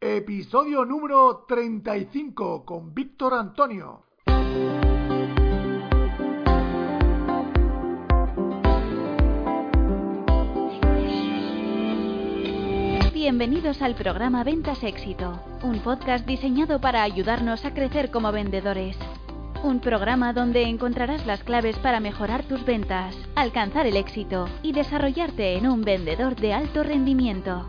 Episodio número 35 con Víctor Antonio. Bienvenidos al programa Ventas Éxito, un podcast diseñado para ayudarnos a crecer como vendedores. Un programa donde encontrarás las claves para mejorar tus ventas, alcanzar el éxito y desarrollarte en un vendedor de alto rendimiento.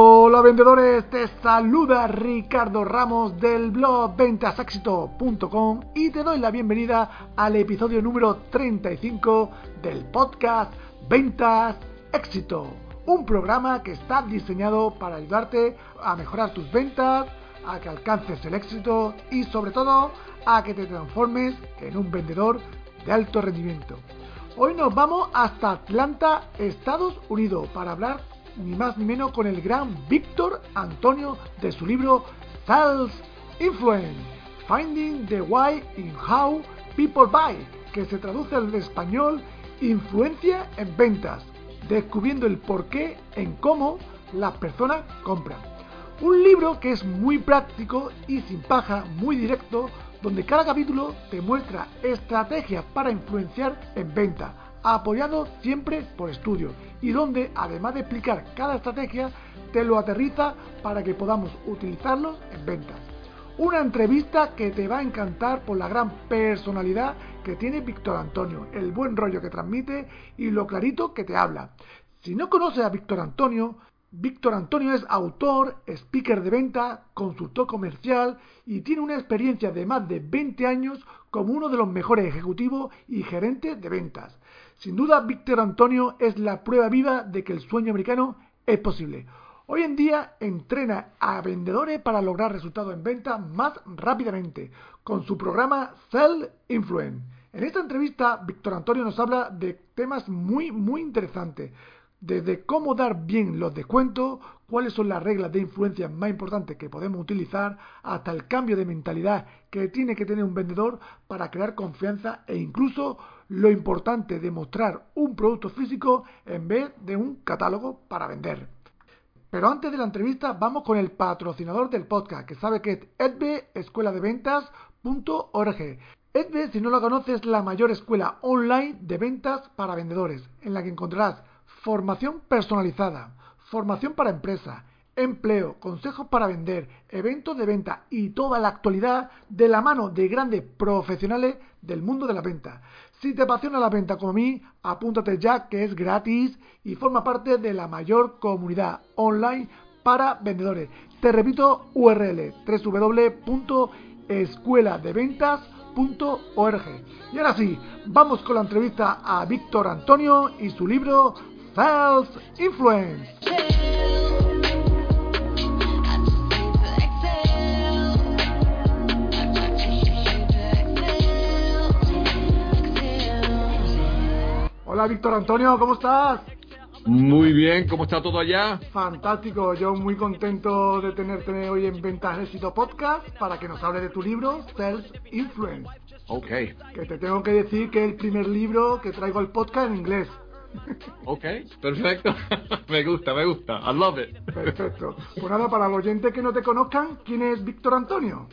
Vendedores, te saluda Ricardo Ramos del blog ventasexito.com y te doy la bienvenida al episodio número 35 del podcast Ventas Éxito, un programa que está diseñado para ayudarte a mejorar tus ventas, a que alcances el éxito y sobre todo a que te transformes en un vendedor de alto rendimiento. Hoy nos vamos hasta Atlanta, Estados Unidos, para hablar ni más ni menos con el gran Víctor Antonio de su libro Sales Influence, Finding the Why in How People Buy, que se traduce al español Influencia en ventas, descubriendo el por qué en cómo las personas compran. Un libro que es muy práctico y sin paja, muy directo, donde cada capítulo te muestra estrategias para influenciar en venta, apoyado siempre por estudios y donde, además de explicar cada estrategia, te lo aterriza para que podamos utilizarlos en ventas. Una entrevista que te va a encantar por la gran personalidad que tiene Víctor Antonio, el buen rollo que transmite y lo clarito que te habla. Si no conoces a Víctor Antonio, Víctor Antonio es autor, speaker de venta, consultor comercial y tiene una experiencia de más de 20 años como uno de los mejores ejecutivos y gerentes de ventas. Sin duda, Víctor Antonio es la prueba viva de que el sueño americano es posible. Hoy en día entrena a vendedores para lograr resultados en venta más rápidamente con su programa Sell Influence. En esta entrevista, Víctor Antonio nos habla de temas muy, muy interesantes. Desde cómo dar bien los descuentos, cuáles son las reglas de influencia más importantes que podemos utilizar, hasta el cambio de mentalidad que tiene que tener un vendedor para crear confianza e incluso lo importante de mostrar un producto físico en vez de un catálogo para vender. Pero antes de la entrevista vamos con el patrocinador del podcast, que sabe que es Edbe, escuela de ventas.org. Edbe, si no lo conoces, es la mayor escuela online de ventas para vendedores, en la que encontrarás formación personalizada, formación para empresas, empleo, consejos para vender, eventos de venta y toda la actualidad de la mano de grandes profesionales del mundo de la venta. Si te apasiona la venta como a mí, apúntate ya que es gratis y forma parte de la mayor comunidad online para vendedores. Te repito URL www.escueladeventas.org. Y ahora sí, vamos con la entrevista a Víctor Antonio y su libro Sales Influence. Hola Víctor Antonio, ¿cómo estás? Muy bien, ¿cómo está todo allá? Fantástico, yo muy contento de tenerte hoy en Ventas Éxito Podcast para que nos hable de tu libro, Sales Influence. Ok. Que te tengo que decir que es el primer libro que traigo al podcast en inglés. Ok, perfecto. me gusta, me gusta. I love it. Perfecto. Pues nada, para los oyentes que no te conozcan, ¿quién es Víctor Antonio?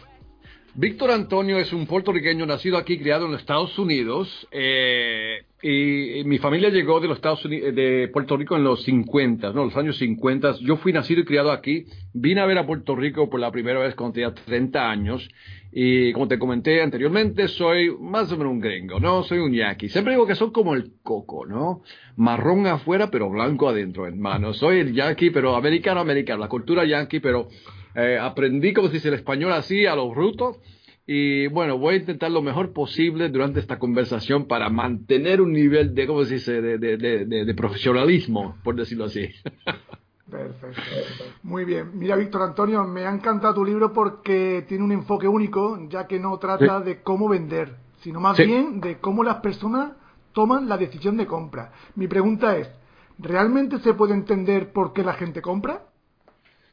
Víctor Antonio es un puertorriqueño nacido aquí, criado en los Estados Unidos. Eh, y, mi familia llegó de los Estados Unidos, de Puerto Rico en los 50, no, los años 50. Yo fui nacido y criado aquí. Vine a ver a Puerto Rico por la primera vez cuando tenía 30 años. Y como te comenté anteriormente, soy más o menos un gringo, ¿no? Soy un yankee. Siempre digo que soy como el coco, ¿no? Marrón afuera, pero blanco adentro, hermano. Soy el yankee, pero americano, americano. La cultura yankee, pero eh, aprendí, como se dice el español así, a los brutos y bueno, voy a intentar lo mejor posible durante esta conversación para mantener un nivel de, ¿cómo se dice?, de, de, de, profesionalismo, por decirlo así. Perfecto. Muy bien. Mira, Víctor Antonio, me ha encantado tu libro porque tiene un enfoque único, ya que no trata de cómo vender, sino más bien de cómo las personas toman la decisión de compra. Mi pregunta es, ¿realmente se puede entender por qué la gente compra?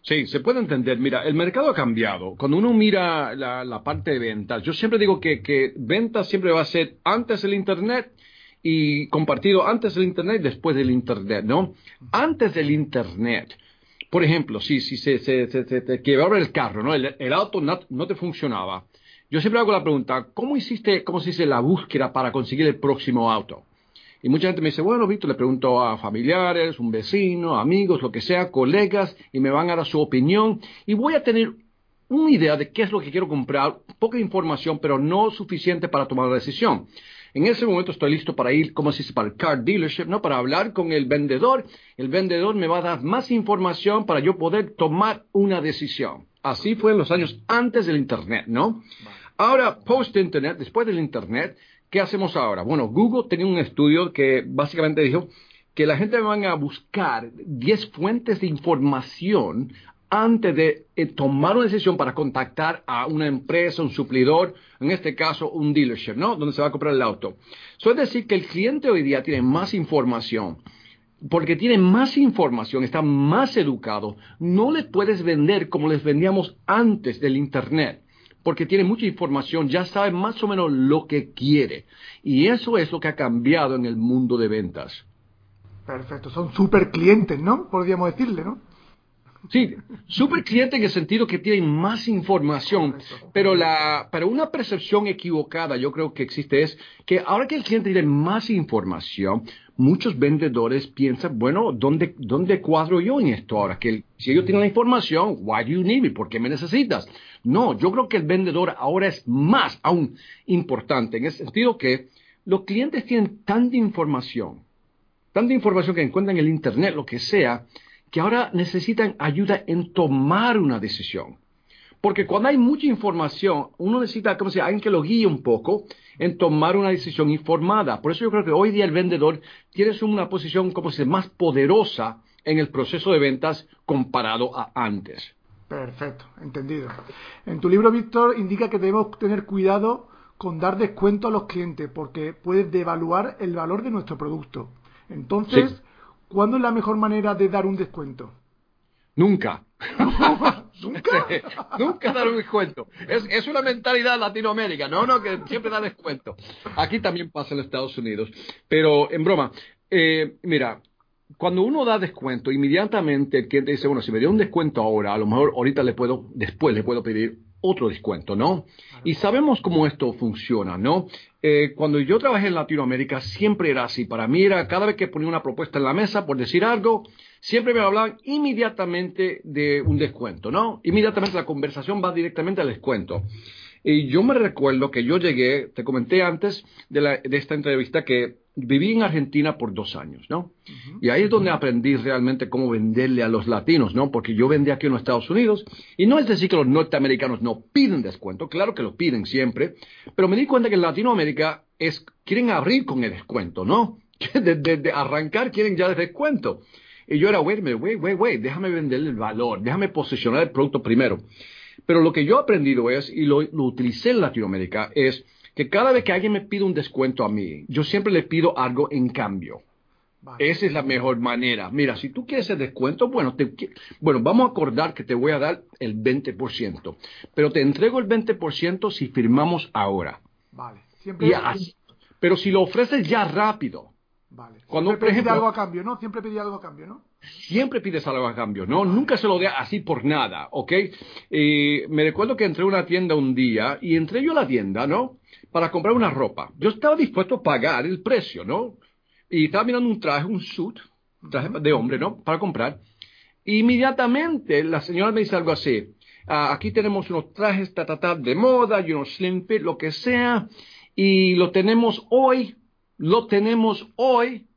Sí, se puede entender. Mira, el mercado ha cambiado. Cuando uno mira la, parte de ventas, yo siempre digo que, que ventas siempre va a ser antes del Internet y compartido antes del Internet y después del Internet, ¿no? Antes del Internet. Por ejemplo, si, si se, se, se, te quebraba el carro, ¿no? El, auto no, no, te funcionaba. Yo siempre hago la pregunta, ¿cómo hiciste, cómo se dice la búsqueda para conseguir el próximo auto? Y mucha gente me dice, bueno, Víctor, le pregunto a familiares, un vecino, amigos, lo que sea, colegas, y me van a dar su opinión, y voy a tener una idea de qué es lo que quiero comprar, poca información, pero no suficiente para tomar la decisión. En ese momento estoy listo para ir, como se dice, para el car dealership, ¿no? Para hablar con el vendedor. El vendedor me va a dar más información para yo poder tomar una decisión. Así fue en los años antes del Internet, ¿no? Ahora, post-Internet, después del Internet, ¿Qué hacemos ahora? Bueno, Google tenía un estudio que básicamente dijo que la gente va a buscar 10 fuentes de información antes de eh, tomar una decisión para contactar a una empresa, un suplidor, en este caso un dealership, ¿no? Donde se va a comprar el auto. Eso es decir, que el cliente hoy día tiene más información. Porque tiene más información, está más educado. No le puedes vender como les vendíamos antes del Internet porque tiene mucha información, ya sabe más o menos lo que quiere. Y eso es lo que ha cambiado en el mundo de ventas. Perfecto, son super clientes, ¿no? Podríamos decirle, ¿no? Sí, super clientes en el sentido que tienen más información, pero, la, pero una percepción equivocada yo creo que existe es que ahora que el cliente tiene más información, muchos vendedores piensan, bueno, ¿dónde, ¿dónde cuadro yo en esto ahora? Que si ellos tienen la información, why do you need me? ¿Por qué me necesitas? No, yo creo que el vendedor ahora es más aún importante, en el sentido que los clientes tienen tanta información, tanta información que encuentran en el Internet, lo que sea, que ahora necesitan ayuda en tomar una decisión. Porque cuando hay mucha información, uno necesita, como se alguien que lo guíe un poco en tomar una decisión informada. Por eso yo creo que hoy día el vendedor tiene una posición como se más poderosa en el proceso de ventas comparado a antes. Perfecto, entendido. En tu libro, Víctor, indica que debemos tener cuidado con dar descuento a los clientes porque puede devaluar el valor de nuestro producto. Entonces, ¿cuándo es la mejor manera de dar un descuento? Nunca. ¿Nunca? Nunca dar un descuento. Es, es, una mentalidad Latinoamérica, no, no, que siempre da descuento. Aquí también pasa en Estados Unidos. Pero, en broma, eh, mira, cuando uno da descuento, inmediatamente el cliente dice, bueno, si me dio un descuento ahora, a lo mejor ahorita le puedo, después le puedo pedir otro descuento, ¿no? Y sabemos cómo esto funciona, ¿no? Eh, cuando yo trabajé en Latinoamérica siempre era así. Para mí era cada vez que ponía una propuesta en la mesa, por decir algo, siempre me hablaban inmediatamente de un descuento, ¿no? Inmediatamente la conversación va directamente al descuento. Y yo me recuerdo que yo llegué, te comenté antes de, la, de esta entrevista que viví en Argentina por dos años, ¿no? Y ahí es donde aprendí realmente cómo venderle a los latinos, ¿no? Porque yo vendí aquí en los Estados Unidos y no es decir que los norteamericanos no piden descuento, claro que lo piden siempre, pero me di cuenta que en Latinoamérica es, quieren abrir con el descuento, ¿no? De, arrancar quieren ya el descuento. Y yo era, wait, wait, wait, wait, déjame venderle el valor, déjame posicionar el producto primero. Pero lo que yo he aprendido es, y lo, utilicé en Latinoamérica, es que cada vez que alguien me pide un descuento a mí, yo siempre le pido algo en cambio. Esa es la mejor manera. Mira, si tú quieres el descuento, bueno, bueno, vamos a acordar que te voy a dar el 20%, pero te entrego el 20% si firmamos ahora. Vale. Siempre pero si lo ofreces ya rápido. Vale. Cuando, Siempre por ejemplo, algo a cambio, ¿no? Siempre pide algo a cambio, ¿no? Siempre pides algo a cambio, ¿no? Nunca se lo dé así por nada, ¿ok? me recuerdo que entré a una tienda un día y entré yo a la tienda, ¿no? Para comprar una ropa. Yo estaba dispuesto a pagar el precio, ¿no? Y estaba mirando un traje, un suit, traje de hombre, ¿no? Para comprar. Inmediatamente la señora me dice algo así. Ah, aquí tenemos unos trajes ta, de moda y unos slim fit, lo que sea. Y lo tenemos hoy, lo tenemos hoy,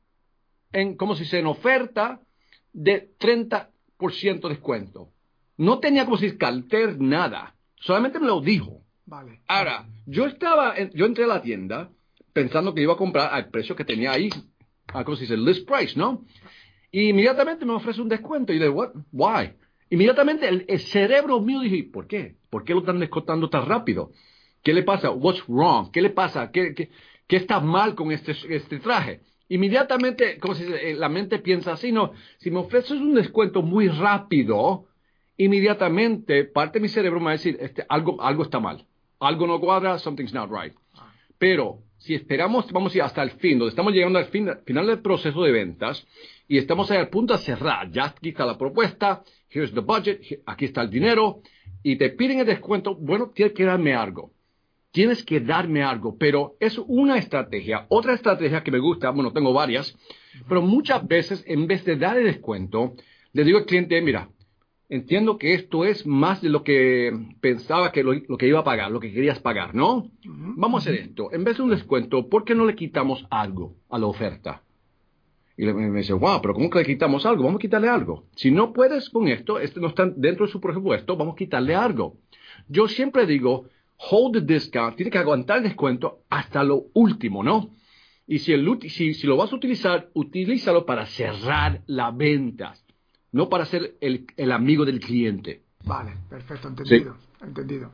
en, como si se en oferta de 30% descuento. No tenía como si calter nada. Solamente me lo dijo. Vale. Ahora, yo estaba, yo entré a la tienda pensando que iba a comprar al precio que tenía ahí, a como se dice, list price, ¿no? Y inmediatamente me ofrece un descuento. Y de what? Why? Inmediatamente el, cerebro mío dije, ¿por qué? ¿Por qué lo están descontando tan rápido? ¿Qué le pasa? What's wrong? ¿Qué le pasa? ¿Qué, qué, qué está mal con este, este traje? Inmediatamente, como si eh, la mente piensa así, no, si me ofreces un descuento muy rápido, inmediatamente parte de mi cerebro me va a decir, este, algo, algo está mal, algo no cuadra, something's not right. Pero si esperamos, vamos a ir hasta el fin, donde estamos llegando al fin, final del proceso de ventas y estamos ahí al punto de cerrar, ya aquí está la propuesta, here's the budget, aquí está el dinero y te piden el descuento, bueno, tienes que darme algo tienes que darme algo, pero es una estrategia. Otra estrategia que me gusta, bueno, tengo varias, pero muchas veces en vez de dar el descuento, le digo al cliente, mira, entiendo que esto es más de lo que pensaba que lo, que iba a pagar, lo que querías pagar, ¿no? Vamos a hacer esto. En vez de un descuento, ¿por qué no le quitamos algo a la oferta? Y me dice, wow, pero ¿cómo que le quitamos algo? Vamos a quitarle algo. Si no puedes con esto, este no está dentro de su presupuesto, vamos a quitarle algo. Yo siempre digo, hold the discount, tiene que aguantar el descuento hasta lo último, ¿no? Y si, el, si, si lo vas a utilizar, utilízalo para cerrar la venta, no para ser el, el amigo del cliente. Vale, perfecto, entendido, entendido.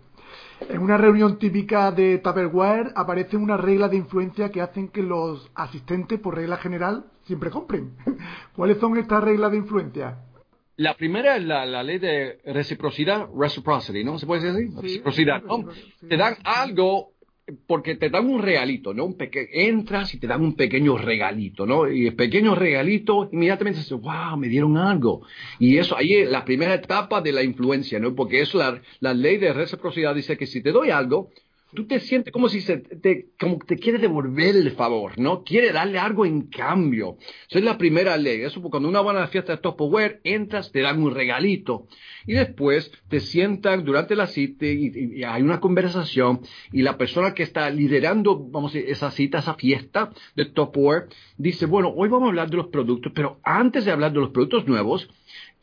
En una reunión típica de Tupperware aparece una regla de influencia que hacen que los asistentes, por regla general, siempre compren. ¿Cuáles son estas reglas de influencia? La primera es la, ley de reciprocidad, reciprocity, ¿no? ¿Se puede decir así? reciprocidad, ¿no? Te dan algo porque te dan un regalito, ¿no? Un entras y te dan un pequeño regalito, ¿no? Y el pequeño regalito, inmediatamente dices, wow, me dieron algo. Y eso ahí es la primera etapa de la influencia, ¿no? Porque eso, la, la ley de reciprocidad dice que si te doy algo, tú te sientes como si se te, como te quiere devolver el favor, ¿no? Quiere darle algo en cambio. Esa es la primera ley. Eso cuando una buena fiesta de Tupperware, entras, te dan un regalito. Y después te sientan durante la cita y, hay una conversación y la persona que está liderando, vamos a decir, esa cita, esa fiesta de Tupperware, dice, bueno, hoy vamos a hablar de los productos, pero antes de hablar de los productos nuevos,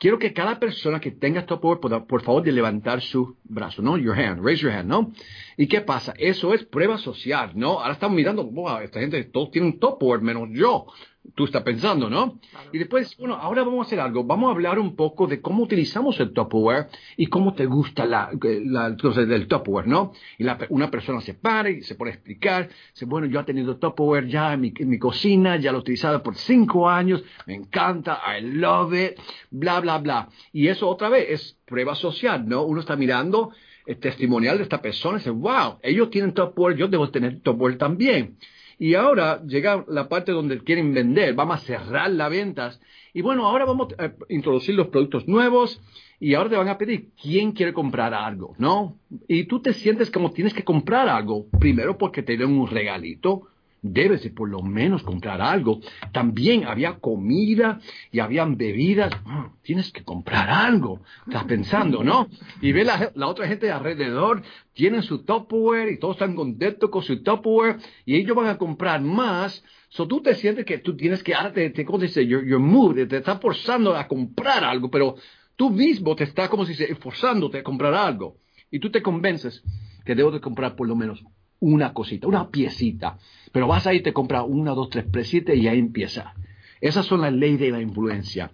quiero que cada persona que tenga top pueda, por favor, de levantar su brazo, ¿no? Your hand, raise your hand, ¿no? ¿Y qué pasa? Eso es prueba social, ¿no? Ahora estamos mirando, wow, esta gente, todos tienen top menos yo tú estás pensando, ¿no? Y después, bueno, ahora vamos a hacer algo. Vamos a hablar un poco de cómo utilizamos el Tupperware y cómo te gusta la, la cosa del Tupperware, ¿no? Y una persona se para y se pone a explicar. Dice, bueno, yo he tenido Tupperware ya en mi, en mi cocina, ya lo he utilizado por cinco años, me encanta, I love it, bla, bla, bla. Y eso otra vez es prueba social, ¿no? Uno está mirando el testimonial de esta persona y dice, wow, ellos tienen Tupperware, yo debo tener Tupperware también. Y ahora llega la parte donde quieren vender, vamos a cerrar las ventas. Y bueno, ahora vamos a introducir los productos nuevos y ahora te van a pedir quién quiere comprar algo, ¿no? Y tú te sientes como tienes que comprar algo, primero porque te den un regalito, debes de por lo menos comprar algo. También había comida y habían bebidas. Ah, tienes que comprar algo. Estás pensando, ¿no? Y ve la, otra gente alrededor, tienen su Tupperware y todos están contentos con su Tupperware y ellos van a comprar más. So tú te sientes que tú tienes que, ahora te, te ¿cómo dice? Your, your mood, te está forzando a comprar algo, pero tú mismo te estás como si se forzándote a comprar algo. Y tú te convences que debo de comprar por lo menos una cosita, una piecita. Pero vas ahí, te compras una, dos, tres presiete y ahí empieza. Esas son las leyes de la influencia.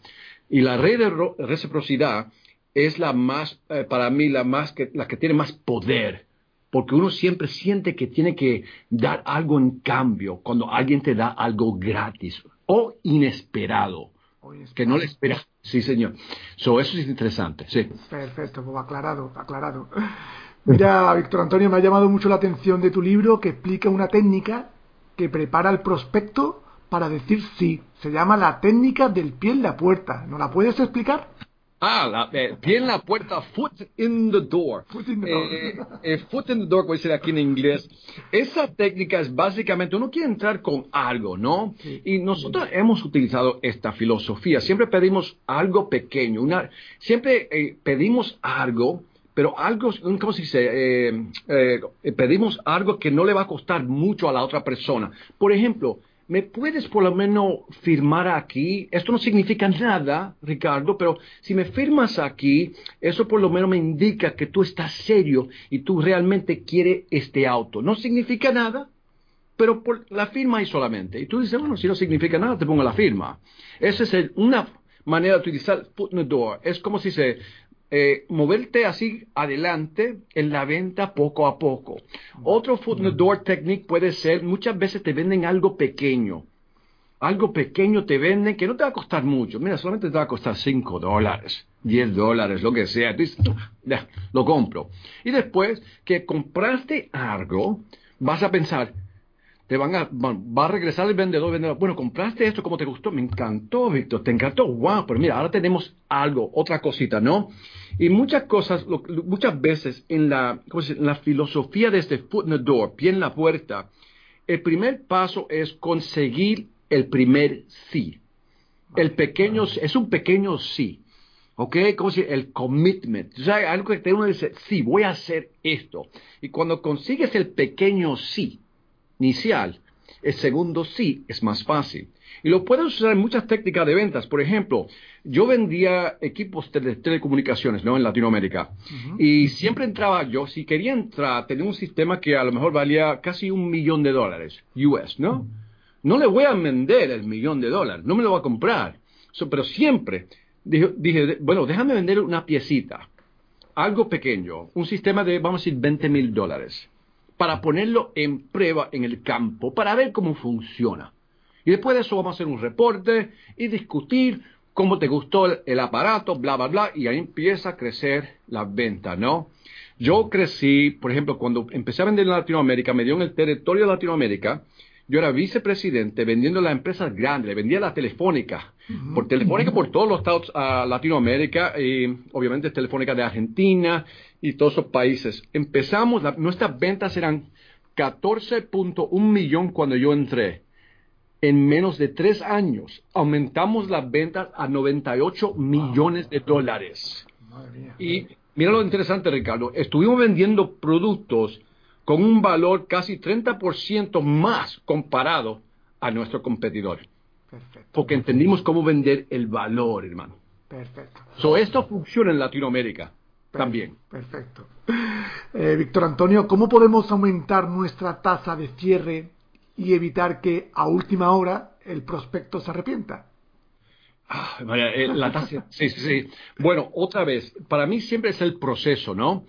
Y la ley de reciprocidad es la más, eh, para mí, la, más que, la que tiene más poder. Porque uno siempre siente que tiene que dar algo en cambio cuando alguien te da algo gratis o inesperado. Que no le espera. Sí, señor. eso es interesante, sí. Perfecto, aclarado, aclarado. Mira, Víctor Antonio, me ha llamado mucho la atención de tu libro que explica una técnica que prepara el prospecto para decir sí. Se llama la técnica del pie en la puerta. ¿No la puedes explicar? Ah, la, eh, pie en la puerta, foot in the door. Foot in the door. Eh, eh, foot in the door, a decir aquí en inglés. Esa técnica es básicamente, uno quiere entrar con algo, ¿no? Y nosotros hemos utilizado esta filosofía. Siempre pedimos algo pequeño, una, siempre eh, pedimos algo, pero algo, ¿cómo se dice? Eh, eh, pedimos algo que no le va a costar mucho a la otra persona. Por ejemplo, ¿me puedes por lo menos firmar aquí? Esto no significa nada, Ricardo, pero si me firmas aquí, eso por lo menos me indica que tú estás serio y tú realmente quieres este auto. No significa nada, pero por la firma ahí solamente. Y tú dices, bueno, si no significa nada, te pongo la firma. Esa es una manera de utilizar foot in the door. Es como si se eh, moverte así adelante en la venta poco a poco. Otro foot in the door technique puede ser, muchas veces te venden algo pequeño. Algo pequeño te venden que no te va a costar mucho. Mira, solamente te va a costar 5 dólares, 10 dólares, lo que sea. Tú dices, ya, lo compro. Y después que compraste algo, vas a pensar, te van a, va va a regresar el vendedor, vendedor, bueno, compraste esto, ¿cómo te gustó? Me encantó, Víctor, te encantó, wow, pero mira, ahora tenemos algo, otra cosita, ¿no? Y muchas cosas, lo- muchas veces en la, ¿cómo se dice? en la filosofía de este foot in the door, pie en la puerta, el primer paso es conseguir el primer sí. El pequeño, es un pequeño sí. ¿Ok? Como si el commitment. O sea, algo que uno dice, sí, voy a hacer esto. Y cuando consigues el pequeño sí inicial, el segundo sí es más fácil. Y lo puedes usar en muchas técnicas de ventas. Por ejemplo, yo vendía equipos de telecomunicaciones ¿no? en Latinoamérica. Y siempre entraba yo, si quería entrar, tenía un sistema que a lo mejor valía casi un millón de dólares, US, ¿no? No le voy a vender el millón de dólares, no me lo va a comprar. So, pero siempre dije, dije, bueno, déjame vender una piecita, algo pequeño, un sistema de, vamos a decir, 20 mil dólares, para ponerlo en prueba en el campo, para ver cómo funciona. Y después de eso vamos a hacer un reporte y discutir cómo te gustó el, aparato, bla, bla, bla, y ahí empieza a crecer la venta, ¿no? Yo crecí, por ejemplo, cuando empecé a vender en Latinoamérica, me dio en el territorio de Latinoamérica, yo era vicepresidente vendiendo las empresas grandes, vendía la telefónica, por telefónica por todos los estados a Latinoamérica, y obviamente telefónica de Argentina y todos esos países. Empezamos, la- nuestras ventas eran 14.1 millón cuando yo entré. En menos de tres años aumentamos las ventas a 98 millones de dólares. Y mira lo interesante, Ricardo. Estuvimos vendiendo productos con un valor casi 30% más comparado a nuestro competidor. Perfecto. Porque entendimos cómo vender el valor, hermano. Perfecto. So, esto funciona en Latinoamérica también. Perfecto. Eh, Víctor Antonio, ¿cómo podemos aumentar nuestra tasa de cierre y evitar que a última hora el prospecto se arrepienta? Ah, María, eh, la tasa. Sí, sí, sí. Bueno, otra vez, para mí siempre es el proceso, ¿no?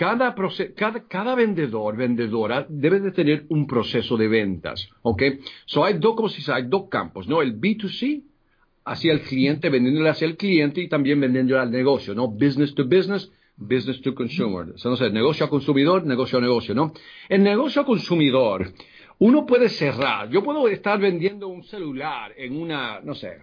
Cada, vendedor, vendedora debe de tener un proceso de ventas, ¿ok? So hay dos, como dice, hay dos campos, ¿no? El B2C, hacia el cliente, vendiéndole hacia el cliente y también vendiéndole al negocio, ¿no? Business to business, business to consumer. O sea, no sé, negocio a consumidor, negocio a negocio, ¿no? El negocio a consumidor, uno puede cerrar. Yo puedo estar vendiendo un celular en una, no sé,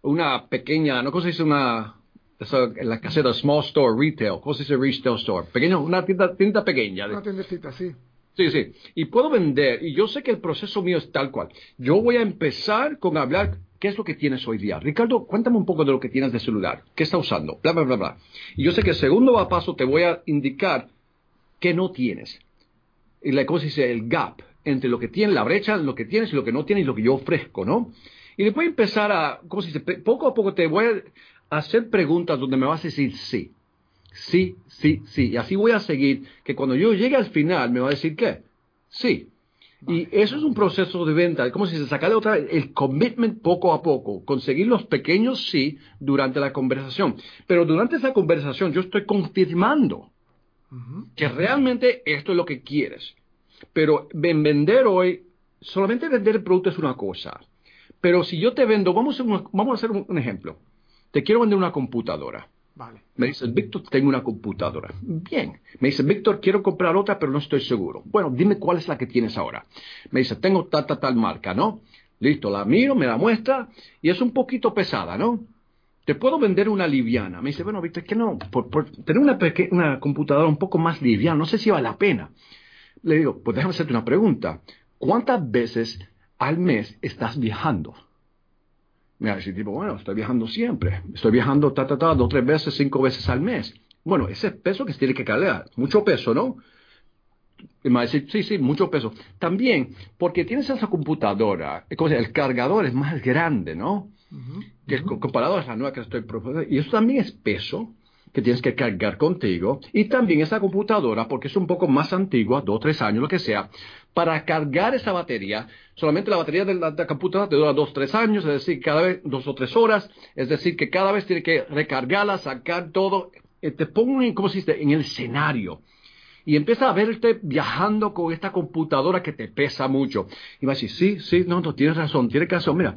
una pequeña, ¿no? ¿Cómo se dice una, eso, en la caseta, small store, retail? ¿Cómo se dice retail store? Pequeño, una tienda, tienda pequeña. Una tiendecita, sí. Sí, sí. Y puedo vender, y yo sé que el proceso mío es tal cual. Yo voy a empezar con hablar qué es lo que tienes hoy día. Ricardo, cuéntame un poco de lo que tienes de celular. ¿Qué está usando? Bla, bla, bla, bla. Y yo sé que el segundo paso te voy a indicar qué no tienes. Y la cosa dice el gap entre lo que tienes, la brecha, lo que tienes y lo que no tienes y lo que yo ofrezco, ¿no? Y después empezar a, ¿cómo se dice? Poco a poco te voy a hacer preguntas donde me vas a decir sí. Sí, sí, sí. Y así voy a seguir, que cuando yo llegue al final me va a decir qué. Sí. Y eso es un proceso de venta, como si se sacara otra vez el commitment poco a poco, conseguir los pequeños sí durante la conversación. Pero durante esa conversación yo estoy confirmando que realmente esto es lo que quieres. Pero en vender hoy, solamente vender el producto es una cosa. Pero si yo te vendo, vamos a, un- vamos a hacer un, un ejemplo. Te quiero vender una computadora. Vale. Me dice, Víctor, tengo una computadora. Bien. Me dice, Víctor, quiero comprar otra, pero no estoy seguro. Bueno, dime cuál es la que tienes ahora. Me dice, tengo tal, tal, tal marca, ¿no? Listo, la miro, me la muestra y es un poquito pesada, ¿no? te puedo vender una liviana. Me dice, bueno, Víctor, que no, por, tener una, una computadora un poco más liviana, no sé si vale la pena. Le digo, pues déjame hacerte una pregunta. ¿Cuántas veces al mes estás viajando? Me dice, tipo, bueno, estoy viajando siempre. Estoy viajando, ta, ta, ta, dos, tres veces, cinco veces al mes. Bueno, ese peso que se tiene que cargar, mucho peso, ¿no? Y me va a decir, sí, sí, mucho peso. También, porque tienes esa computadora, el cargador es más grande, ¿no? que comparado a la nueva que estoy proponiendo. Y eso también es peso que tienes que cargar contigo. Y también esa computadora, porque es un poco más antigua, dos, tres años, lo que sea, para cargar esa batería, solamente la batería de la, computadora te dura dos, tres años, es decir, cada vez dos o tres horas, es decir, que cada vez tienes que recargarla, sacar todo, eh, te pongo ¿cómo se en el escenario y empieza a verte viajando con esta computadora que te pesa mucho. Y va a decir, sí, sí, no, no, tienes razón, tienes razón. Mira,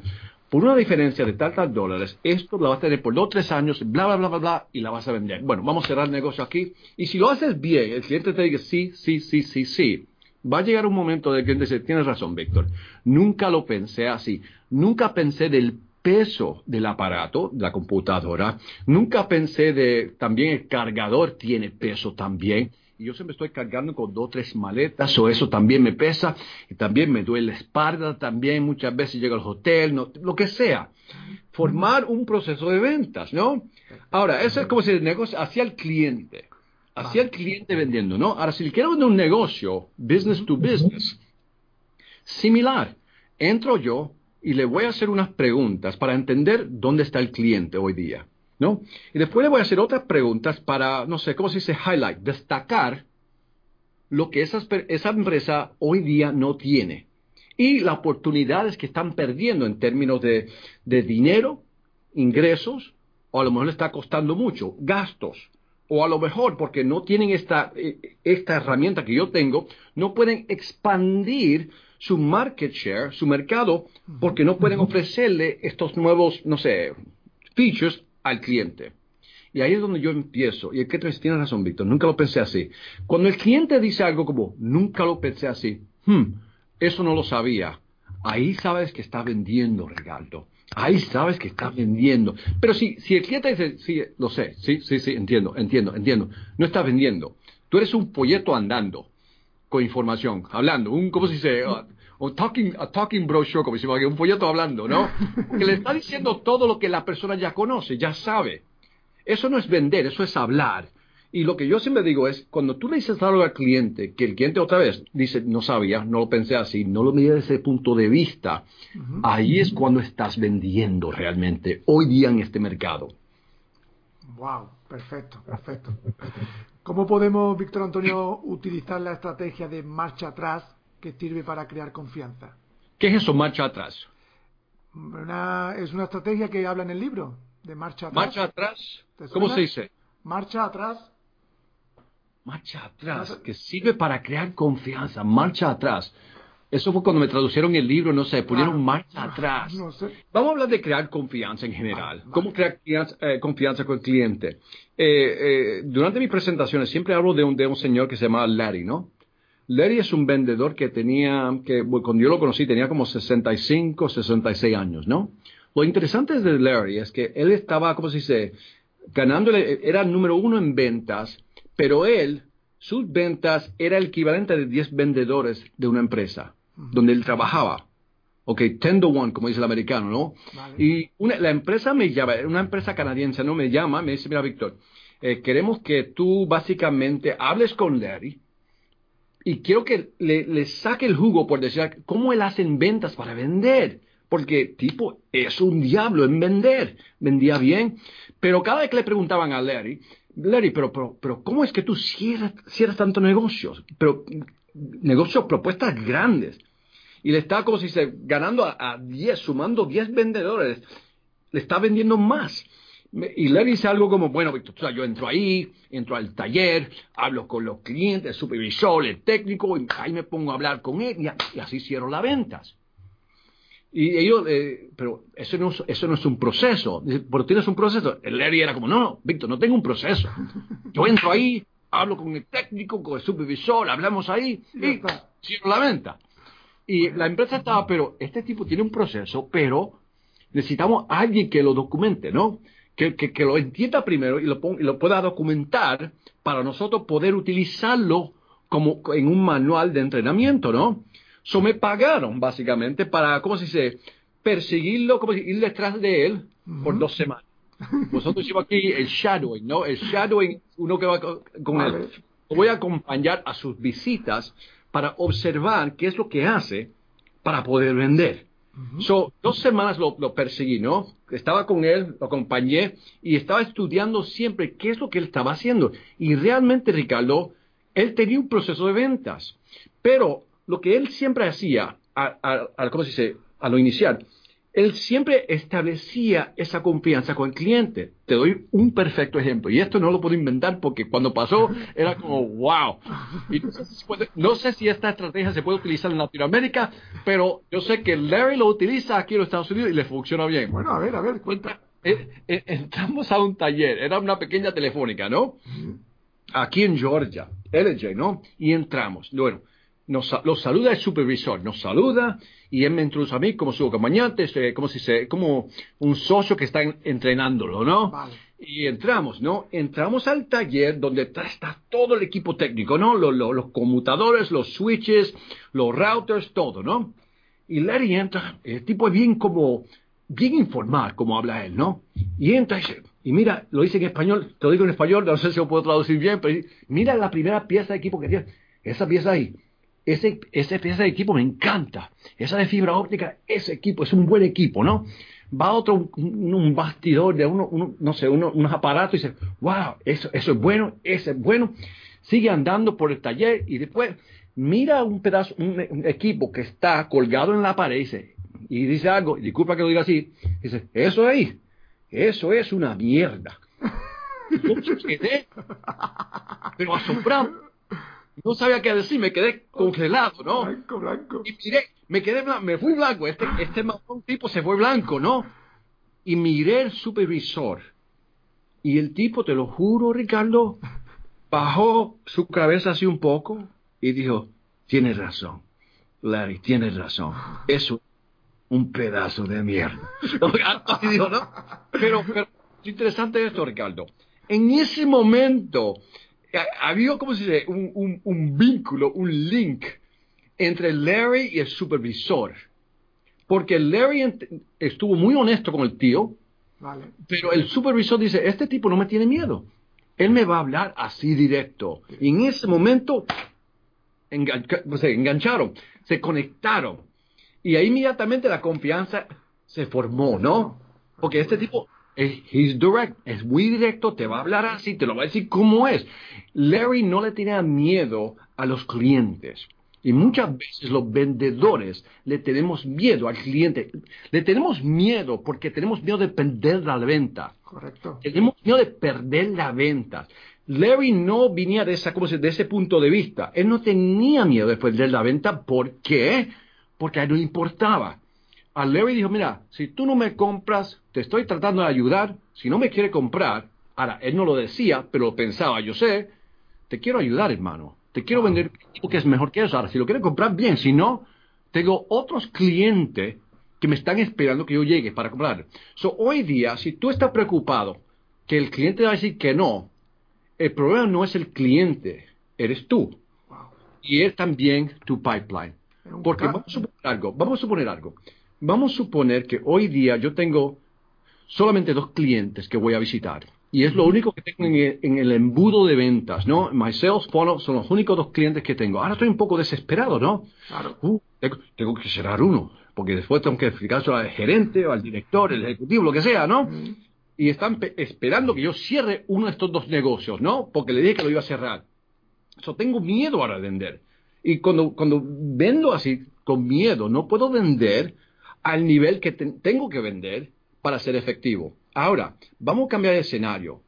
por una diferencia de tal dólares, esto la vas a tener por dos, tres años, bla, bla, bla, bla, bla, y la vas a vender. Bueno, vamos a cerrar el negocio aquí. Y si lo haces bien, el cliente te dice, sí, sí, sí, sí, sí. Va a llegar un momento de que cliente dice, tienes razón, Víctor. Nunca lo pensé así. Nunca pensé del peso del aparato, de la computadora. Nunca pensé de, también el cargador tiene peso también y yo siempre estoy cargando con dos tres maletas, o eso también me pesa, y también me duele la espalda, también muchas veces llego al hotel, no, lo que sea. Formar un proceso de ventas, ¿no? Ahora, eso es como si el negocio hacia el cliente, hacia el cliente vendiendo, ¿no? Ahora, si le quiero vender un negocio, business to business, similar, entro yo y le voy a hacer unas preguntas para entender dónde está el cliente hoy día. ¿no? Y después le voy a hacer otras preguntas para, no sé, ¿cómo se dice? Highlight, destacar lo que esa, esa empresa hoy día no tiene y las oportunidades que están perdiendo en términos de, de dinero, ingresos, o a lo mejor le está costando mucho, gastos, o a lo mejor porque no tienen esta, eh, esta herramienta que yo tengo, no pueden expandir su market share, su mercado, porque no pueden ofrecerle estos nuevos, no sé, features al cliente. Y ahí es donde yo empiezo. Y el que tiene razón, Víctor, nunca lo pensé así. Cuando el cliente dice algo como, nunca lo pensé así, hmm, eso no lo sabía. Ahí sabes que está vendiendo, Regaldo. Ahí sabes que está vendiendo. Pero si, si el cliente dice, sí, lo sé, sí, sí, sí, entiendo, entiendo, entiendo. No está vendiendo. Tú eres un folleto andando con información, hablando, un, ¿cómo se dice? o talking, a talking brochure, como decimos aquí, un folleto hablando, ¿no? Que le está diciendo todo lo que la persona ya conoce, ya sabe. Eso no es vender, eso es hablar. Y lo que yo siempre digo es, cuando tú le dices algo al cliente, que el cliente otra vez dice, no sabía, no lo pensé así, no lo miré desde ese punto de vista, ahí es cuando estás vendiendo realmente, hoy día en este mercado. Wow, perfecto, perfecto. ¿Cómo podemos, Víctor Antonio, utilizar la estrategia de marcha atrás que sirve para crear confianza. ¿Qué es eso, marcha atrás? es una estrategia que habla en el libro, de marcha atrás. ¿Marcha atrás? ¿Cómo se dice? Marcha atrás. Marcha atrás, que sirve para crear confianza, marcha atrás. Eso fue cuando me traducieron el libro, no sé, pusieron marcha atrás. Vamos a hablar de crear confianza en general. ¿Cómo crear eh, confianza con el cliente? Eh, eh, durante mis presentaciones siempre hablo de un, de un señor que se llama Larry, ¿no? Larry es un vendedor que tenía, que cuando yo lo conocí tenía como 65, 66 años, ¿no? Lo interesante de Larry es que él estaba, ¿cómo se dice? Ganándole, era número uno en ventas, pero él, sus ventas era el equivalente de 10 vendedores de una empresa donde él trabajaba. Ok, 10 to 1, como dice el americano, ¿no? Y la empresa me llama, una empresa canadiense, ¿no? Me llama, me dice, mira, Víctor, eh, queremos que tú básicamente hables con Larry y quiero que le, saque el jugo por decir cómo él hace ventas para vender. Porque tipo es un diablo en vender. Vendía bien. Pero cada vez que le preguntaban a Larry, Larry, pero, pero, ¿cómo es que tú cierras, cierras tantos negocios? Pero negocios, propuestas grandes. Y le está como si se ganando a 10, sumando 10 vendedores. Le está vendiendo más. Y le dice algo como, bueno, Víctor, yo entro ahí, entro al taller, hablo con los clientes, el supervisor, el técnico, y ahí me pongo a hablar con él, y, así cierro las ventas. Y ellos, eh, pero eso no, eso no es un proceso. pero tienes un proceso. El Larry era como, no, Víctor, no tengo un proceso. Yo entro ahí, hablo con el técnico, con el supervisor, hablamos ahí, y cierro la venta. Y la empresa estaba, pero este tipo tiene un proceso, pero necesitamos a alguien que lo documente, ¿no? que, que, lo entienda primero y lo, y lo pueda documentar para nosotros poder utilizarlo como en un manual de entrenamiento, ¿no? So me pagaron básicamente para, ¿cómo se dice? Perseguirlo, como ir detrás de él por dos semanas. Vosotros hicimos aquí el shadowing, ¿no? El shadowing, uno que va con él. Voy a acompañar a sus visitas para observar qué es lo que hace para poder vender. So, dos semanas lo, lo, perseguí, ¿no? Estaba con él, lo acompañé y estaba estudiando siempre qué es lo que él estaba haciendo. Y realmente, Ricardo, él tenía un proceso de ventas. Pero lo que él siempre hacía, a, a, ¿cómo se dice? A lo inicial, él siempre establecía esa confianza con el cliente. Te doy un perfecto ejemplo. Y esto no lo puedo inventar porque cuando pasó era como, wow. Y no sé, si esta estrategia se puede utilizar en Latinoamérica, pero yo sé que Larry lo utiliza aquí en los Estados Unidos y le funciona bien. Bueno, a ver, a ver, cuenta. Eh, eh, entramos a un taller, era una pequeña telefónica, ¿no? Aquí en Georgia, LJ, ¿no? Y entramos. Bueno, nos, los saluda el supervisor, nos saluda y él me introduce a mí como su acompañante, eh, como, si se, como un socio que está entrenándolo, ¿no? Y entramos, ¿no? Entramos al taller donde está, todo el equipo técnico, ¿no? Los, los, conmutadores, los switches, los routers, todo, ¿no? Y Larry entra, el tipo es bien como, bien informal, como habla él, ¿no? Y entra y dice, y mira, lo dice en español, te lo digo en español, no sé si lo puedo traducir bien, pero mira la primera pieza de equipo que tiene, esa pieza ahí ese, ese de equipo me encanta. Esa de fibra óptica, ese equipo es un buen equipo, ¿no? Va otro, un, bastidor de uno, no sé, unos aparatos y dice, wow, eso, eso es bueno, ese es bueno. Sigue andando por el taller y después mira un pedazo, un, equipo que está colgado en la pared y dice, y dice algo, disculpa que lo diga así, dice, eso ahí, eso es una mierda. Yo quedé, pero asombrado no sabía qué decir, me quedé congelado, ¿no? Blanco, blanco. Y miré, me quedé me fui blanco, este, este tipo se fue blanco, ¿no? Y miré el supervisor. Y el tipo, te lo juro, Ricardo, bajó su cabeza así un poco y dijo, tienes razón, Larry, tienes razón. Eso un pedazo de mierda. Así dijo, ¿no? Pero, pero es interesante esto, Ricardo. En ese momento, había, ¿cómo se dice? Un, un, vínculo, un link entre Larry y el supervisor. Porque Larry estuvo muy honesto con el tío, pero el supervisor dice, este tipo no me tiene miedo. Él me va a hablar así directo. Y en ese momento se engancharon, se conectaron. Y ahí inmediatamente la confianza se formó, ¿no? Porque este tipo He's direct, es muy directo, te va a hablar así, te lo va a decir cómo es. Larry no le tenía miedo a los clientes. Y muchas veces los vendedores le tenemos miedo al cliente. Le tenemos miedo porque tenemos miedo de perder la venta. Correcto. Tenemos miedo de perder la venta. Larry no venía de, esa, de ese punto de vista. Él no tenía miedo de perder la venta. ¿Por qué? Porque a él no importaba a Larry dijo, mira, si tú no me compras, te estoy tratando de ayudar, si no me quiere comprar, ahora, él no lo decía, pero lo pensaba, yo sé, te quiero ayudar, hermano, te quiero vender algo que es mejor que eso, ahora, si lo quiere comprar, bien, si no, tengo otros clientes que me están esperando que yo llegue para comprar. So, hoy día, si tú estás preocupado que el cliente va a decir que no, el problema no es el cliente, eres tú. Y es también tu pipeline. Porque vamos a suponer algo, vamos a suponer algo vamos a suponer que hoy día yo tengo solamente dos clientes que voy a visitar. Y es lo único que tengo en el, embudo de ventas, ¿no? My sales funnel son los únicos dos clientes que tengo. Ahora estoy un poco desesperado, ¿no? Claro. Uh, tengo, que cerrar uno, porque después tengo que explicarlo al gerente o al director, el ejecutivo, lo que sea, ¿no? Y están esperando que yo cierre uno de estos dos negocios, ¿no? Porque le dije que lo iba a cerrar. Eso tengo miedo ahora de vender. Y cuando, cuando vendo así, con miedo, no puedo vender al nivel que tengo que vender para ser efectivo. Ahora, vamos a cambiar de escenario.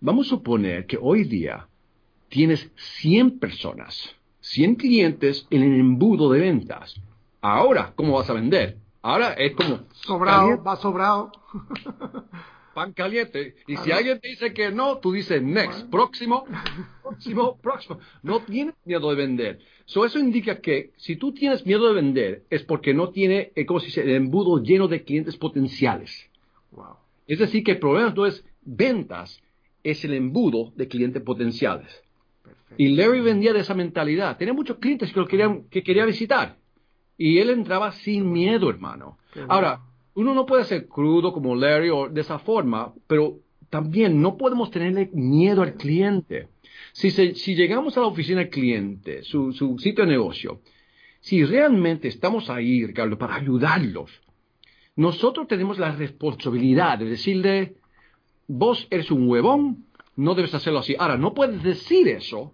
Vamos a suponer que hoy día tienes 100 personas, 100 clientes en el embudo de ventas. Ahora, ¿cómo vas a vender? Ahora es como... Sobrado, va sobrado. pan caliente. Y si alguien te dice que no, tú dices next, próximo, próximo, próximo. No tienes miedo de vender. So, eso indica que si tú tienes miedo de vender es porque no tiene, si se el embudo lleno de clientes potenciales. Wow. Es decir, que el problema no es ventas, es el embudo de clientes potenciales. Y Larry vendía de esa mentalidad. Tenía muchos clientes que, lo querían, que quería visitar. Y él entraba sin miedo, hermano. Ahora, uno no puede ser crudo como Larry o de esa forma, pero también no podemos tenerle miedo al cliente. Si, si llegamos a la oficina del cliente, su, su sitio de negocio, si realmente estamos ahí, Ricardo, para ayudarlos, nosotros tenemos la responsabilidad de decirle, vos eres un huevón, no debes hacerlo así. Ahora, no puedes decir eso,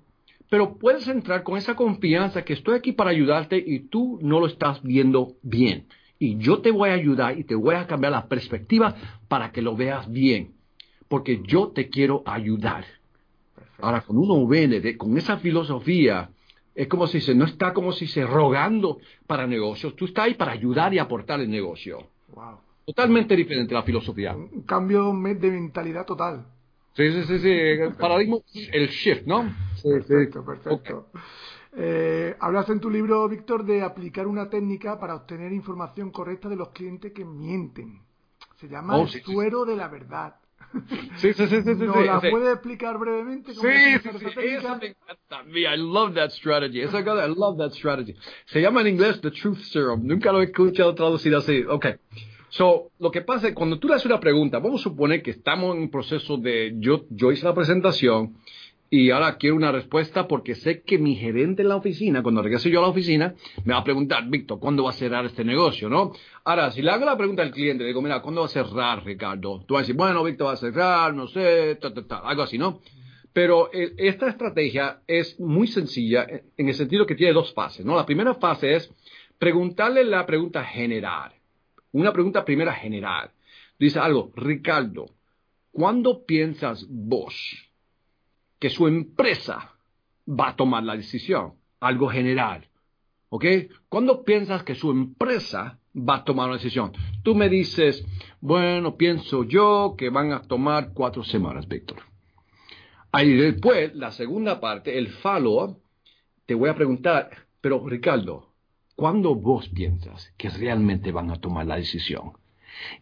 pero puedes entrar con esa confianza que estoy aquí para ayudarte y tú no lo estás viendo bien. Y yo te voy a ayudar y te voy a cambiar la perspectiva para que lo veas bien. Porque yo te quiero ayudar. Ahora, cuando uno viene con esa filosofía, es como si se, no está como si se rogando para negocios, tú estás ahí para ayudar y aportar el negocio. Wow. Totalmente diferente la filosofía. Un cambio de mentalidad total. Sí, sí, sí, sí. El paradigma, el shift, ¿no? perfecto, perfecto. Eh, hablas en tu libro, Víctor, de aplicar una técnica para obtener información correcta de los clientes que mienten. Se llama oh, el suero de la verdad. Sí, sí, sí, sí. ¿Nos la puede explicar brevemente? Cómo sí, sí, sí. Esa me encanta. I love that strategy. Esa cosa, I love that strategy. Se llama en inglés The Truth Serum. Nunca lo he escuchado traducido así. Ok. So, lo que pasa es cuando tú le haces una pregunta, vamos a suponer que estamos en un proceso de yo, yo hice la presentación y ahora quiero una respuesta porque sé que mi gerente en la oficina, cuando regrese yo a la oficina, me va a preguntar, Víctor, ¿cuándo va a cerrar este negocio? ¿no? Ahora, si le hago la pregunta al cliente, le digo, mira, ¿cuándo va a cerrar, Ricardo? Tú vas a decir, bueno, Víctor va a cerrar, no sé, ta, ta, ta, algo así, ¿no? Pero eh, esta estrategia es muy sencilla en el sentido que tiene dos fases, ¿no? La primera fase es preguntarle la pregunta general. Una pregunta primera general. Dice algo, Ricardo, ¿cuándo piensas vos que su empresa va a tomar la decisión? Algo general. ¿Ok? ¿Cuándo piensas que su empresa va a tomar una decisión? Tú me dices, bueno, pienso yo que van a tomar cuatro semanas, Víctor. Ahí después, la segunda parte, el follow te voy a preguntar, pero Ricardo, ¿Cuándo vos piensas que realmente van a tomar la decisión?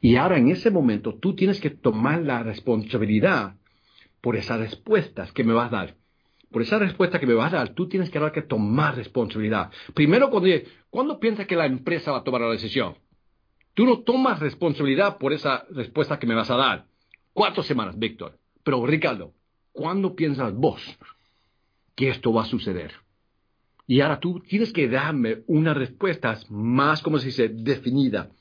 Y ahora en ese momento tú tienes que tomar la responsabilidad por esas respuestas que me vas a dar. Por esa respuesta que me vas a dar, tú tienes que, que tomar responsabilidad. Primero, cuando, ¿cuándo piensas que la empresa va a tomar la decisión? Tú no tomas responsabilidad por esa respuesta que me vas a dar. Cuatro semanas, Víctor. Pero, Ricardo, ¿cuándo piensas vos que esto va a suceder? Y ahora tú tienes que darme una respuesta más, como se dice, definida,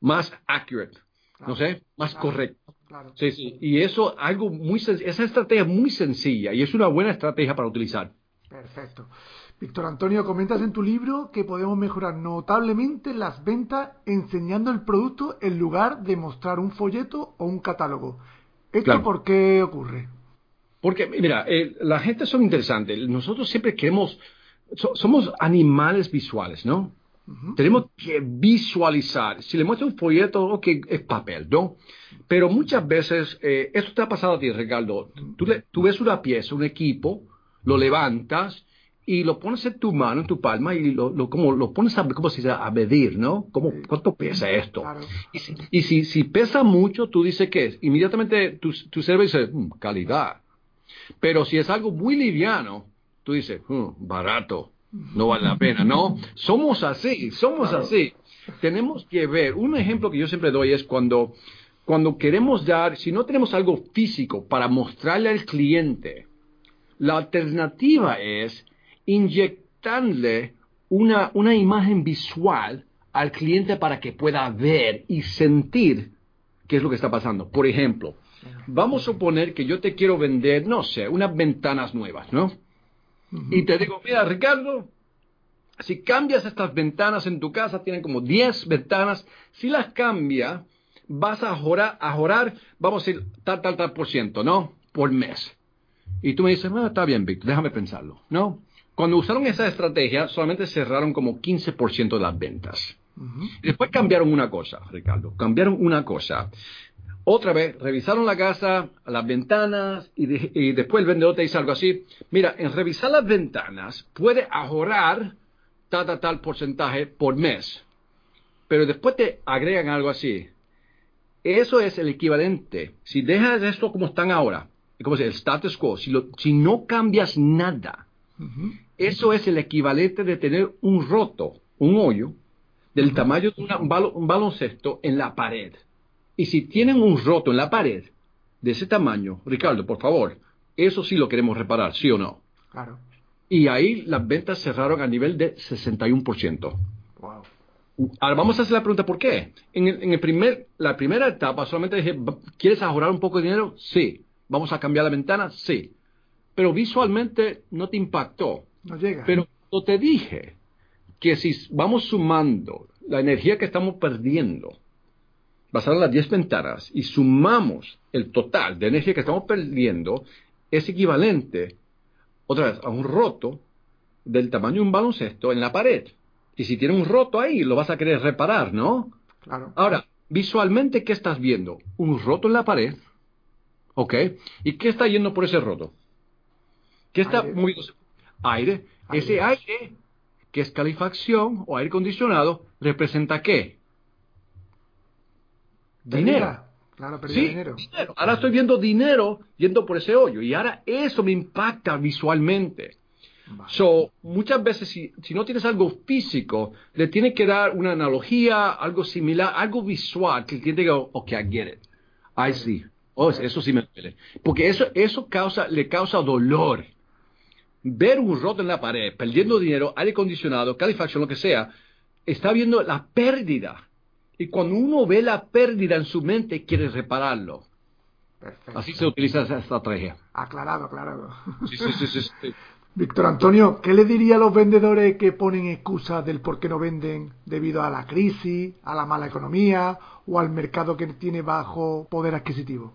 más accurate, no sé, más correcta. Sí, sí. Y eso, algo muy esa estrategia muy sencilla y es una buena estrategia para utilizar. Perfecto. Víctor Antonio, comentas en tu libro que podemos mejorar notablemente las ventas enseñando el producto en lugar de mostrar un folleto o un catálogo. ¿Esto por qué ocurre? Porque, mira, eh, la gente son interesantes. Nosotros siempre queremos, somos animales visuales, ¿no? Tenemos que visualizar. Si le muestro un folleto, ok, es papel, ¿no? Pero muchas veces, eh, esto te ha pasado a ti, Ricardo. Tú, tú ves una pieza, un equipo, lo levantas y lo pones en tu mano, en tu palma, y lo, lo como, lo pones a, como si a medir, ¿no? ¿Cómo, ¿Cuánto pesa esto? Y, si, y si, si, pesa mucho, tú dices que inmediatamente tu, tu cerebro dice, mm, calidad. Pero si es algo muy liviano, tú dices, hmm, barato, no vale la pena, ¿no? Somos así, somos así. Tenemos que ver, un ejemplo que yo siempre doy es cuando, cuando queremos dar, si no tenemos algo físico para mostrarle al cliente, la alternativa es inyectarle una, una imagen visual al cliente para que pueda ver y sentir qué es lo que está pasando. Por ejemplo, Vamos a suponer que yo te quiero vender, no sé, unas ventanas nuevas, ¿no? Y te digo, mira, Ricardo, si cambias estas ventanas en tu casa, tienen como 10 ventanas, si las cambia, vas a jorar, a jorar, vamos a decir, tal, tal, tal por ciento, ¿no? Por mes. Y tú me dices, bueno, está bien, Víctor, déjame pensarlo, ¿no? Cuando usaron esa estrategia, solamente cerraron como 15% de las ventas. Después cambiaron una cosa, Ricardo, cambiaron una cosa. Otra vez, revisaron la casa, las ventanas, y, después el vendedor te dice algo así. Mira, en revisar las ventanas puede ahorrar tal, tal, tal porcentaje por mes. Pero después te agregan algo así. eso es el equivalente. Si dejas esto como están ahora, como el status quo, si, si no cambias nada, eso es el equivalente de tener un roto, un hoyo, del tamaño de un, baloncesto en la pared. Y si tienen un roto en la pared de ese tamaño, Ricardo, por favor, eso sí lo queremos reparar, ¿sí o no? Claro. Y ahí las ventas cerraron a nivel de 61%. Wow. Ahora vamos a hacer la pregunta, ¿por qué? En, el, primer, la primera etapa solamente dije, ¿quieres ahorrar un poco de dinero? Sí. ¿Vamos a cambiar la ventana? Sí. Pero visualmente no te impactó. No llega. Pero te dije que si vamos sumando la energía que estamos perdiendo, basada en las 10 ventanas, y sumamos el total de energía que estamos perdiendo, es equivalente, otra vez, a un roto del tamaño de un baloncesto en la pared. Y si tiene un roto ahí, lo vas a querer reparar, ¿no? Claro. Ahora, visualmente, ¿qué estás viendo? Un roto en la pared, ¿ok? ¿Y qué está yendo por ese roto? ¿Qué está muy... Aire. Ese aire que es calefacción o aire acondicionado, representa qué? Dinero. Claro, sí, dinero. Ahora estoy viendo dinero yendo por ese hoyo y ahora eso me impacta visualmente. So, muchas veces si, no tienes algo físico, le tienes que dar una analogía, algo similar, algo visual, que el cliente diga, ok, I get it. I see. Oh, eso sí me duele. Porque eso, eso causa, le causa dolor ver un roto en la pared, perdiendo dinero, aire acondicionado, calefacción, lo que sea, está viendo la pérdida. Y cuando uno ve la pérdida en su mente, quiere repararlo. Perfecto. Así se utiliza esa estrategia. Aclarado, aclarado. Sí, sí, sí, sí, Víctor Antonio, ¿qué le diría a los vendedores que ponen excusas del por qué no venden debido a la crisis, a la mala economía o al mercado que tiene bajo poder adquisitivo?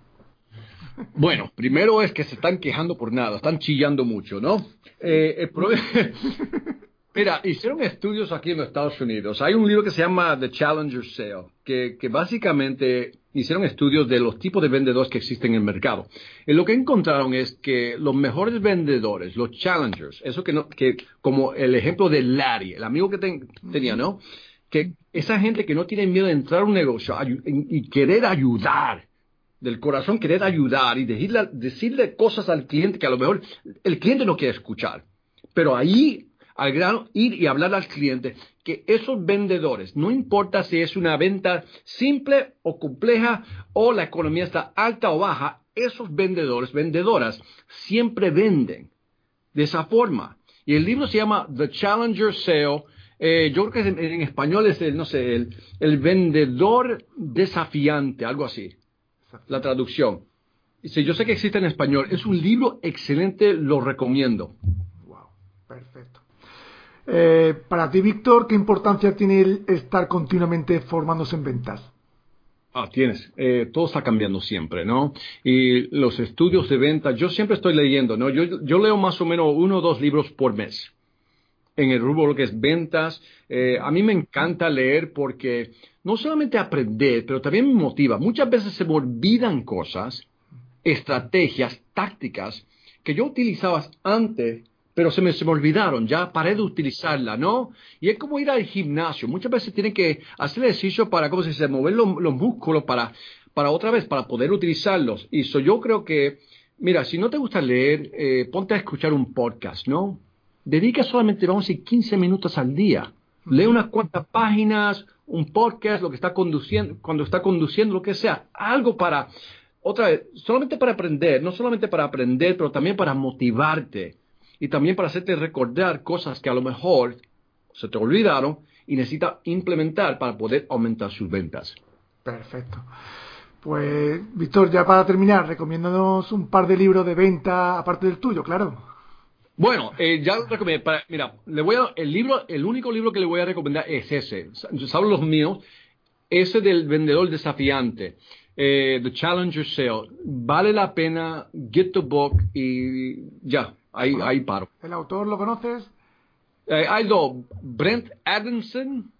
Bueno, primero es que se están quejando por nada, están chillando mucho, ¿no? Eh, Mira, hicieron estudios aquí en los Estados Unidos. Hay un libro que se llama The Challenger Sale, que, básicamente hicieron estudios de los tipos de vendedores que existen en el mercado. Y lo que encontraron es que los mejores vendedores, los challengers, eso que, no, que como el ejemplo de Larry, el amigo que tenía, ¿no? Que esa gente que no tiene miedo de entrar a un negocio y querer ayudar del corazón querer ayudar y decirle, decirle cosas al cliente que a lo mejor el cliente no quiere escuchar. Pero ahí, al grano, ir y hablar al cliente que esos vendedores, no importa si es una venta simple o compleja o la economía está alta o baja, esos vendedores, vendedoras, siempre venden de esa forma. Y el libro se llama The Challenger Sale. Eh, yo creo que en, español es el, no sé, el, el vendedor desafiante, algo así la traducción. Dice, yo sé que existe en español. Es un libro excelente, lo recomiendo. Wow, perfecto. Eh, para ti, Víctor, ¿qué importancia tiene estar continuamente formándose en ventas? Ah, tienes. Eh, todo está cambiando siempre, ¿no? Y los estudios de ventas, yo siempre estoy leyendo, ¿no? Yo, yo leo más o menos uno o dos libros por mes en el rubro lo que es ventas. Eh, a mí me encanta leer porque no solamente aprender, pero también me motiva. Muchas veces se me olvidan cosas, estrategias, tácticas que yo utilizaba antes, pero se me, se me olvidaron, ya paré de utilizarla, ¿no? Y es como ir al gimnasio. Muchas veces tienen que hacer ejercicio para, ¿cómo se dice?, mover los, músculos para, para otra vez, para poder utilizarlos. Y eso yo creo que, mira, si no te gusta leer, eh, ponte a escuchar un podcast, ¿no? dedica solamente, vamos a decir, 15 minutos al día. Lee unas cuantas páginas, un podcast, lo que está conduciendo, cuando está conduciendo, lo que sea, algo para, otra vez, solamente para aprender, no solamente para aprender, pero también para motivarte y también para hacerte recordar cosas que a lo mejor se te olvidaron y necesitas implementar para poder aumentar sus ventas. Perfecto. Pues, Víctor, ya para terminar, recomiéndanos un par de libros de venta aparte del tuyo, claro. Bueno, eh, ya lo recomiendo. mira, le voy a, el libro, el único libro que le voy a recomendar es ese. ¿Saben los míos? Ese del vendedor desafiante. Eh, the Challenger Sale. Vale la pena. Get the book y ya, ahí, ahí paro. ¿El autor lo conoces? Eh, hay dos. Brent Adamson.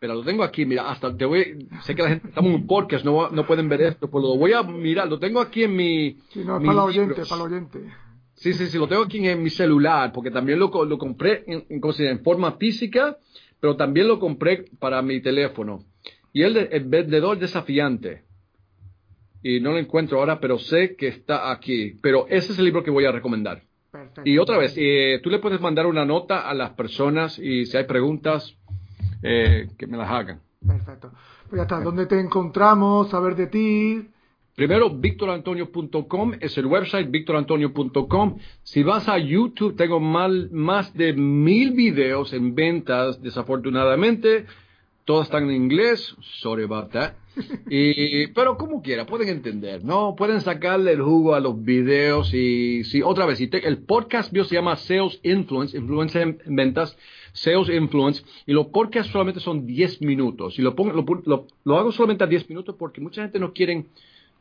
Pero lo tengo aquí, mira, hasta te voy, sé que la gente, estamos en un podcast, no, no pueden ver esto, pues lo voy a mirar, lo tengo aquí en mi... Sí, no, es para el oyente, para el oyente. Sí, sí, sí, lo tengo aquí en mi celular, porque también lo, lo compré en, en, forma física, pero también lo compré para mi teléfono. Y el, el vendedor desafiante. y no lo encuentro ahora, pero sé que está aquí. Pero ese es el libro que voy a recomendar. Y otra vez, eh, tú le puedes mandar una nota a las personas y si hay preguntas, eh, que me las hagan. Perfecto. Pues ya está, ¿dónde te encontramos? Saber de ti. Primero, victorantonio.com es el website, victorantonio.com. Si vas a YouTube, tengo más de mil videos en ventas, desafortunadamente. Todos están en inglés, sorry about that. Y, pero como quiera, pueden entender, ¿no? Pueden sacarle el jugo a los videos y, si otra vez, si el podcast mío se llama Sales Influence, influencia en ventas, Sales Influence, y los podcasts solamente son 10 minutos. Y lo, pongo, lo, lo, hago solamente a 10 minutos porque mucha gente no quiere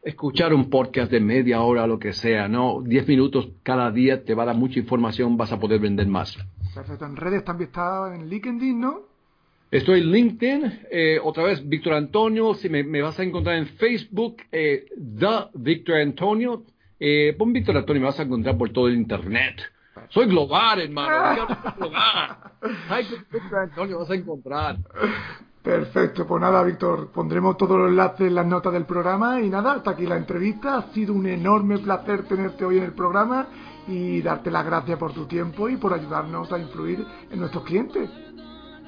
escuchar un podcast de media hora, lo que sea, ¿no? 10 minutos cada día te va a dar mucha información, vas a poder vender más. Perfecto. En redes también está en LinkedIn, ¿no? Estoy en LinkedIn, eh, otra vez Víctor Antonio, si me, vas a encontrar en Facebook, eh, The Víctor Antonio, eh, pon Víctor Antonio, me vas a encontrar por todo el Internet. Soy global, hermano. global. Ay, Víctor Antonio, vas a encontrar. Perfecto, pues nada, Víctor, pondremos todos los enlaces en las notas del programa y nada, hasta aquí la entrevista. Ha sido un enorme placer tenerte hoy en el programa y darte las gracias por tu tiempo y por ayudarnos a influir en nuestros clientes.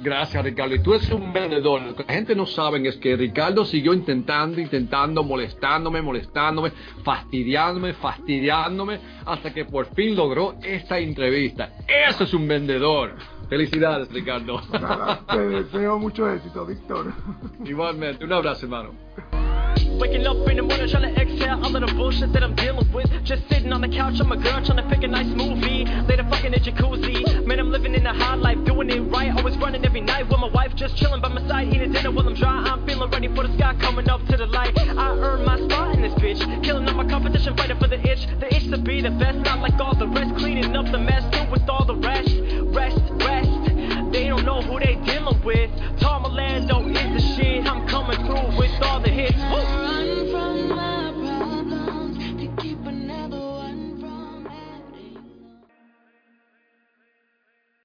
Gracias, Ricardo. Y tú eres un vendedor. Lo que la gente no sabe es que Ricardo siguió intentando, intentando, molestándome, molestándome, fastidiándome, fastidiándome, hasta que por fin logró esta entrevista. Eso es un vendedor. Felicidades, Ricardo. Nada, te deseo mucho éxito, Víctor. Igualmente, un abrazo, hermano. Waking up in the morning trying to exhale all of the bullshit that I'm dealing with. Just sitting on the couch, I'm a girl trying to pick a nice movie. Later fucking in jacuzzi. Man, I'm living in a high life, doing it right. Always running every night with my wife, just chilling by my side, eating dinner while I'm dry. I'm feeling ready for the sky coming up to the light. I earned my spot in this bitch, killing all my competition, fighting for the itch. The itch to be the best, not like all the rest. Cleaning up the mess, do with all the rest. Rest, rest. They don't know who they dealing with. Tom Orlando, all the hits. Woo.